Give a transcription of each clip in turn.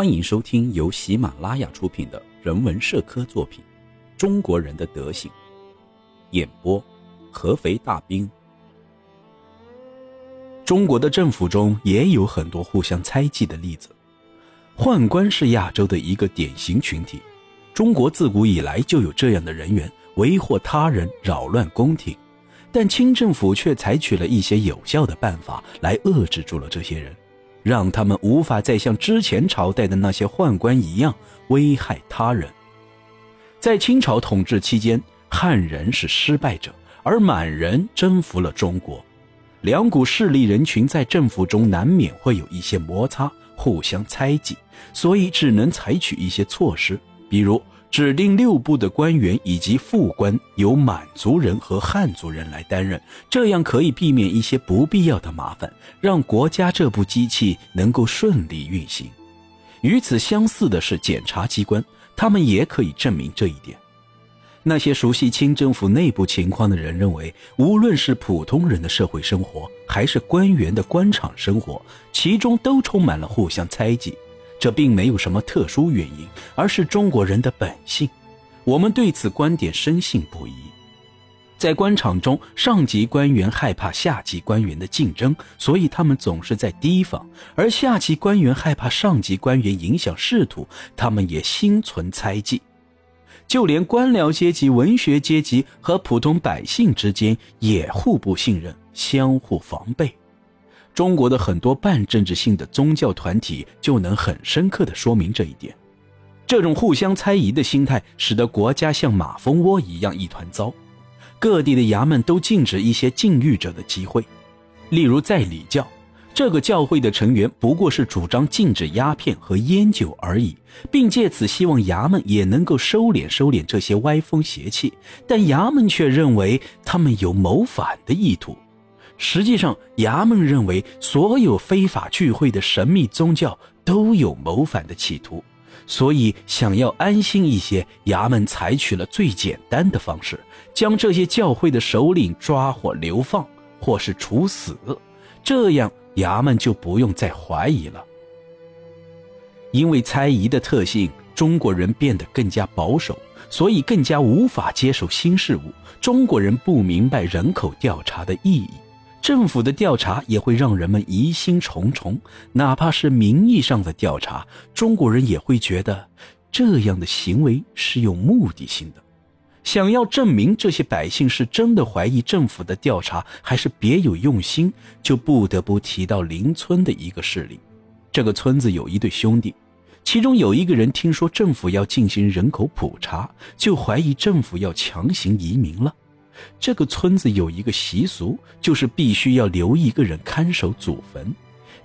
欢迎收听由喜马拉雅出品的人文社科作品《中国人的德行》，演播合肥大兵。中国的政府中也有很多互相猜忌的例子，宦官是亚洲的一个典型群体。中国自古以来就有这样的人员，为祸他人，扰乱宫廷，但清政府却采取了一些有效的办法来遏制住了这些人。让他们无法再像之前朝代的那些宦官一样危害他人。在清朝统治期间，汉人是失败者，而满人征服了中国。两股势力人群在政府中难免会有一些摩擦，互相猜忌，所以只能采取一些措施，比如。指定六部的官员以及副官由满族人和汉族人来担任，这样可以避免一些不必要的麻烦，让国家这部机器能够顺利运行。与此相似的是检察机关，他们也可以证明这一点。那些熟悉清政府内部情况的人认为，无论是普通人的社会生活，还是官员的官场生活，其中都充满了互相猜忌。这并没有什么特殊原因，而是中国人的本性。我们对此观点深信不疑。在官场中，上级官员害怕下级官员的竞争，所以他们总是在提防；而下级官员害怕上级官员影响仕途，他们也心存猜忌。就连官僚阶级、文学阶级和普通百姓之间也互不信任，相互防备。中国的很多半政治性的宗教团体就能很深刻地说明这一点。这种互相猜疑的心态，使得国家像马蜂窝一样一团糟。各地的衙门都禁止一些禁欲者的集会，例如在礼教，这个教会的成员不过是主张禁止鸦片和烟酒而已，并借此希望衙门也能够收敛收敛这些歪风邪气。但衙门却认为他们有谋反的意图。实际上，衙门认为所有非法聚会的神秘宗教都有谋反的企图，所以想要安心一些，衙门采取了最简单的方式，将这些教会的首领抓获流放，或是处死，这样衙门就不用再怀疑了。因为猜疑的特性，中国人变得更加保守，所以更加无法接受新事物。中国人不明白人口调查的意义。政府的调查也会让人们疑心重重，哪怕是名义上的调查，中国人也会觉得这样的行为是有目的性的。想要证明这些百姓是真的怀疑政府的调查，还是别有用心，就不得不提到邻村的一个事例。这个村子有一对兄弟，其中有一个人听说政府要进行人口普查，就怀疑政府要强行移民了。这个村子有一个习俗，就是必须要留一个人看守祖坟。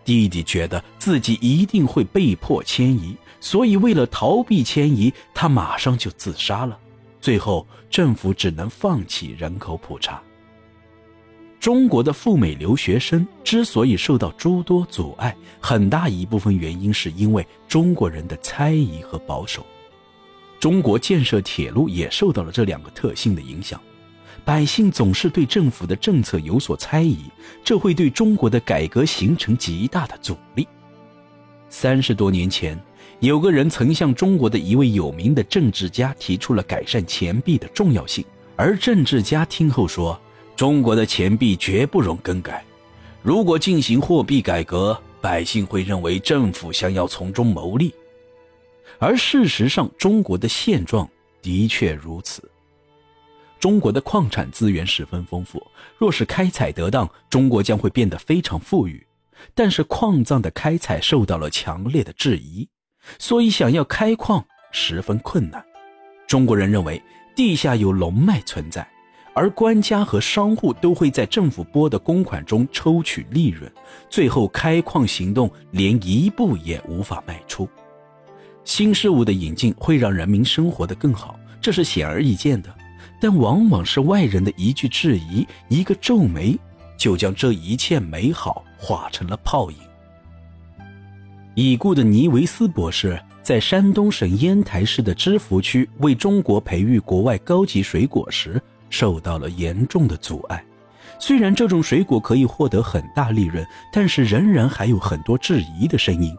弟弟觉得自己一定会被迫迁移，所以为了逃避迁移，他马上就自杀了。最后，政府只能放弃人口普查。中国的赴美留学生之所以受到诸多阻碍，很大一部分原因是因为中国人的猜疑和保守。中国建设铁路也受到了这两个特性的影响。百姓总是对政府的政策有所猜疑，这会对中国的改革形成极大的阻力。三十多年前，有个人曾向中国的一位有名的政治家提出了改善钱币的重要性，而政治家听后说：“中国的钱币绝不容更改，如果进行货币改革，百姓会认为政府想要从中牟利。”而事实上，中国的现状的确如此。中国的矿产资源十分丰富，若是开采得当，中国将会变得非常富裕。但是矿藏的开采受到了强烈的质疑，所以想要开矿十分困难。中国人认为地下有龙脉存在，而官家和商户都会在政府拨的公款中抽取利润，最后开矿行动连一步也无法迈出。新事物的引进会让人民生活得更好，这是显而易见的。但往往是外人的一句质疑，一个皱眉，就将这一切美好化成了泡影。已故的尼维斯博士在山东省烟台市的芝罘区为中国培育国外高级水果时，受到了严重的阻碍。虽然这种水果可以获得很大利润，但是仍然还有很多质疑的声音。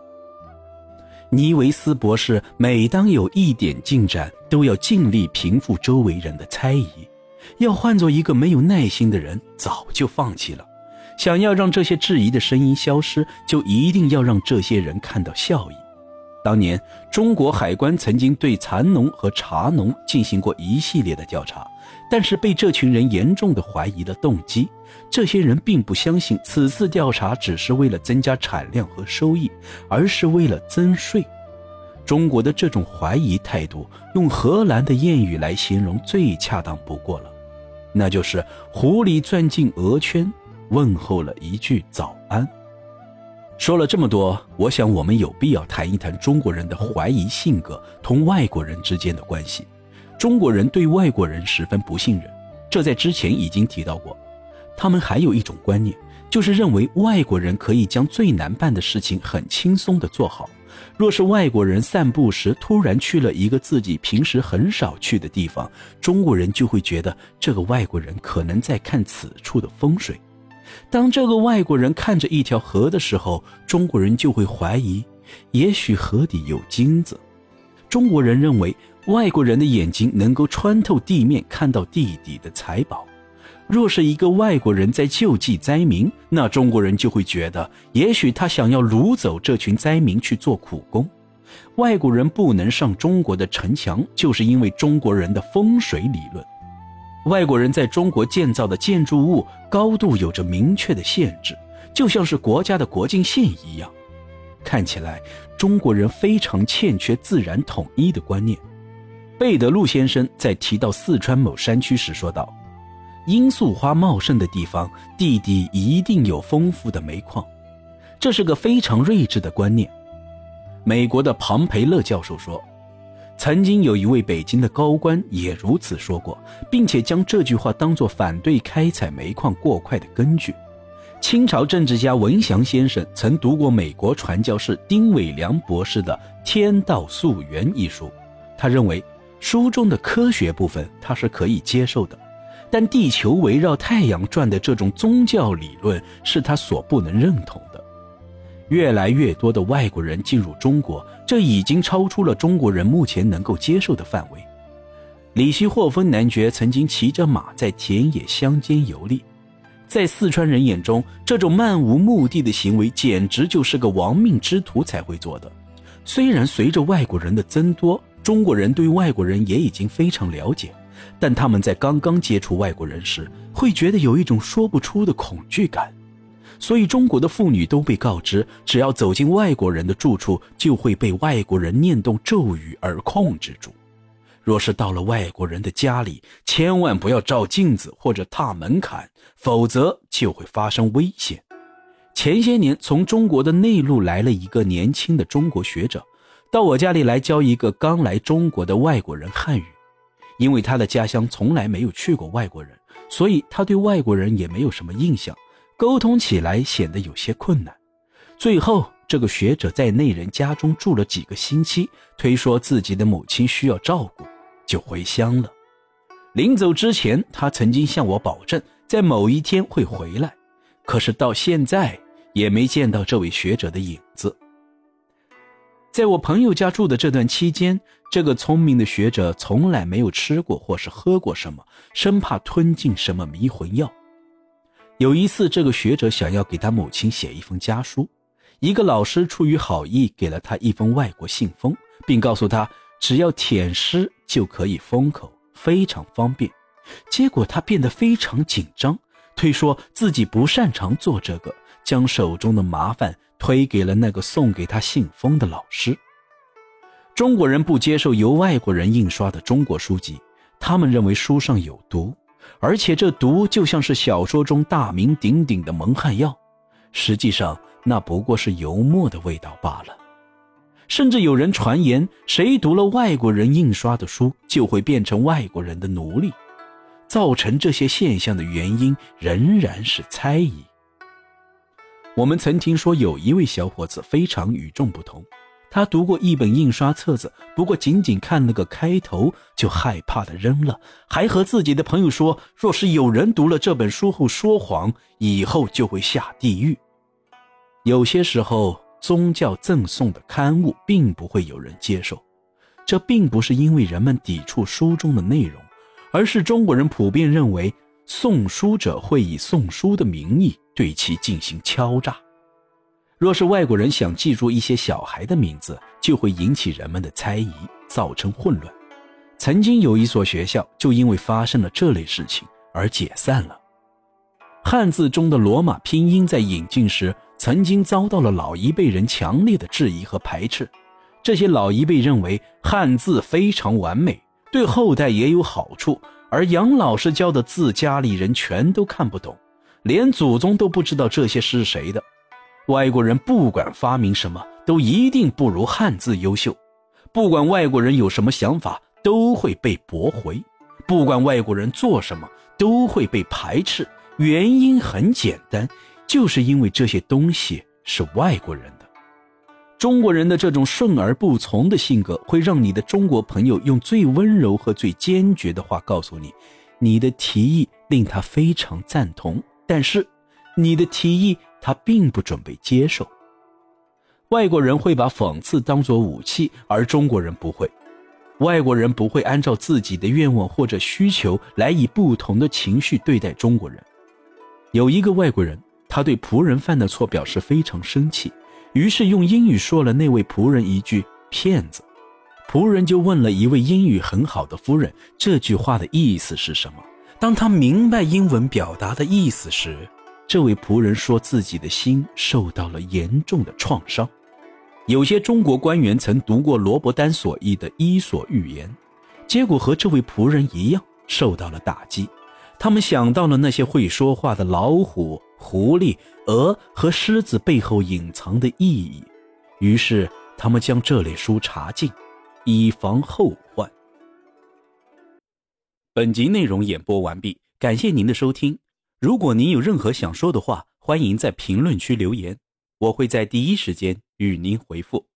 尼维斯博士每当有一点进展，都要尽力平复周围人的猜疑。要换做一个没有耐心的人，早就放弃了。想要让这些质疑的声音消失，就一定要让这些人看到效益。当年，中国海关曾经对蚕农和茶农进行过一系列的调查，但是被这群人严重的怀疑了动机。这些人并不相信此次调查只是为了增加产量和收益，而是为了增税。中国的这种怀疑态度，用荷兰的谚语来形容最恰当不过了，那就是“狐狸钻进鹅圈”。问候了一句早安。说了这么多，我想我们有必要谈一谈中国人的怀疑性格同外国人之间的关系。中国人对外国人十分不信任，这在之前已经提到过。他们还有一种观念，就是认为外国人可以将最难办的事情很轻松地做好。若是外国人散步时突然去了一个自己平时很少去的地方，中国人就会觉得这个外国人可能在看此处的风水。当这个外国人看着一条河的时候，中国人就会怀疑，也许河底有金子。中国人认为外国人的眼睛能够穿透地面看到地底的财宝。若是一个外国人在救济灾民，那中国人就会觉得，也许他想要掳走这群灾民去做苦工。外国人不能上中国的城墙，就是因为中国人的风水理论。外国人在中国建造的建筑物高度有着明确的限制，就像是国家的国境线一样。看起来中国人非常欠缺自然统一的观念。贝德路先生在提到四川某山区时说道：“罂粟花茂盛的地方，地底一定有丰富的煤矿。”这是个非常睿智的观念。美国的庞培勒教授说。曾经有一位北京的高官也如此说过，并且将这句话当作反对开采煤矿过快的根据。清朝政治家文祥先生曾读过美国传教士丁伟良博士的《天道溯源》一书，他认为书中的科学部分他是可以接受的，但地球围绕太阳转的这种宗教理论是他所不能认同的。越来越多的外国人进入中国，这已经超出了中国人目前能够接受的范围。里希霍芬男爵曾经骑着马在田野乡间游历，在四川人眼中，这种漫无目的的行为简直就是个亡命之徒才会做的。虽然随着外国人的增多，中国人对外国人也已经非常了解，但他们在刚刚接触外国人时，会觉得有一种说不出的恐惧感。所以，中国的妇女都被告知，只要走进外国人的住处，就会被外国人念动咒语而控制住。若是到了外国人的家里，千万不要照镜子或者踏门槛，否则就会发生危险。前些年，从中国的内陆来了一个年轻的中国学者，到我家里来教一个刚来中国的外国人汉语。因为他的家乡从来没有去过外国人，所以他对外国人也没有什么印象。沟通起来显得有些困难，最后这个学者在那人家中住了几个星期，推说自己的母亲需要照顾，就回乡了。临走之前，他曾经向我保证在某一天会回来，可是到现在也没见到这位学者的影子。在我朋友家住的这段期间，这个聪明的学者从来没有吃过或是喝过什么，生怕吞进什么迷魂药。有一次，这个学者想要给他母亲写一封家书，一个老师出于好意给了他一封外国信封，并告诉他只要舔湿就可以封口，非常方便。结果他变得非常紧张，推说自己不擅长做这个，将手中的麻烦推给了那个送给他信封的老师。中国人不接受由外国人印刷的中国书籍，他们认为书上有毒。而且这毒就像是小说中大名鼎鼎的蒙汗药，实际上那不过是油墨的味道罢了。甚至有人传言，谁读了外国人印刷的书，就会变成外国人的奴隶。造成这些现象的原因仍然是猜疑。我们曾听说有一位小伙子非常与众不同。他读过一本印刷册子，不过仅仅看了个开头就害怕的扔了，还和自己的朋友说，若是有人读了这本书后说谎，以后就会下地狱。有些时候，宗教赠送的刊物并不会有人接受。这并不是因为人们抵触书中的内容，而是中国人普遍认为送书者会以送书的名义对其进行敲诈。若是外国人想记住一些小孩的名字，就会引起人们的猜疑，造成混乱。曾经有一所学校就因为发生了这类事情而解散了。汉字中的罗马拼音在引进时，曾经遭到了老一辈人强烈的质疑和排斥。这些老一辈认为汉字非常完美，对后代也有好处，而杨老师教的字，家里人全都看不懂，连祖宗都不知道这些是谁的。外国人不管发明什么，都一定不如汉字优秀。不管外国人有什么想法。都会被驳回，不管外国人做什么，都会被排斥。原因很简单，就是因为这些东西是外国人的。中国人的这种顺而不从的性格，会让你的中国朋友用最温柔和最坚决的话告诉你，你的提议令他非常赞同，但是你的提议他并不准备接受。外国人会把讽刺当作武器，而中国人不会。外国人不会按照自己的愿望或者需求来以不同的情绪对待中国人。有一个外国人，他对仆人犯的错表示非常生气，于是用英语说了那位仆人一句“骗子”。仆人就问了一位英语很好的夫人这句话的意思是什么。当他明白英文表达的意思时，这位仆人说自己的心受到了严重的创伤。有些中国官员曾读过罗伯丹所译的《伊索寓言》，结果和这位仆人一样受到了打击。他们想到了那些会说话的老虎、狐狸、鹅和狮子背后隐藏的意义，于是他们将这类书查禁，以防后患。本集内容演播完毕，感谢您的收听。如果您有任何想说的话，欢迎在评论区留言。我会在第一时间与您回复。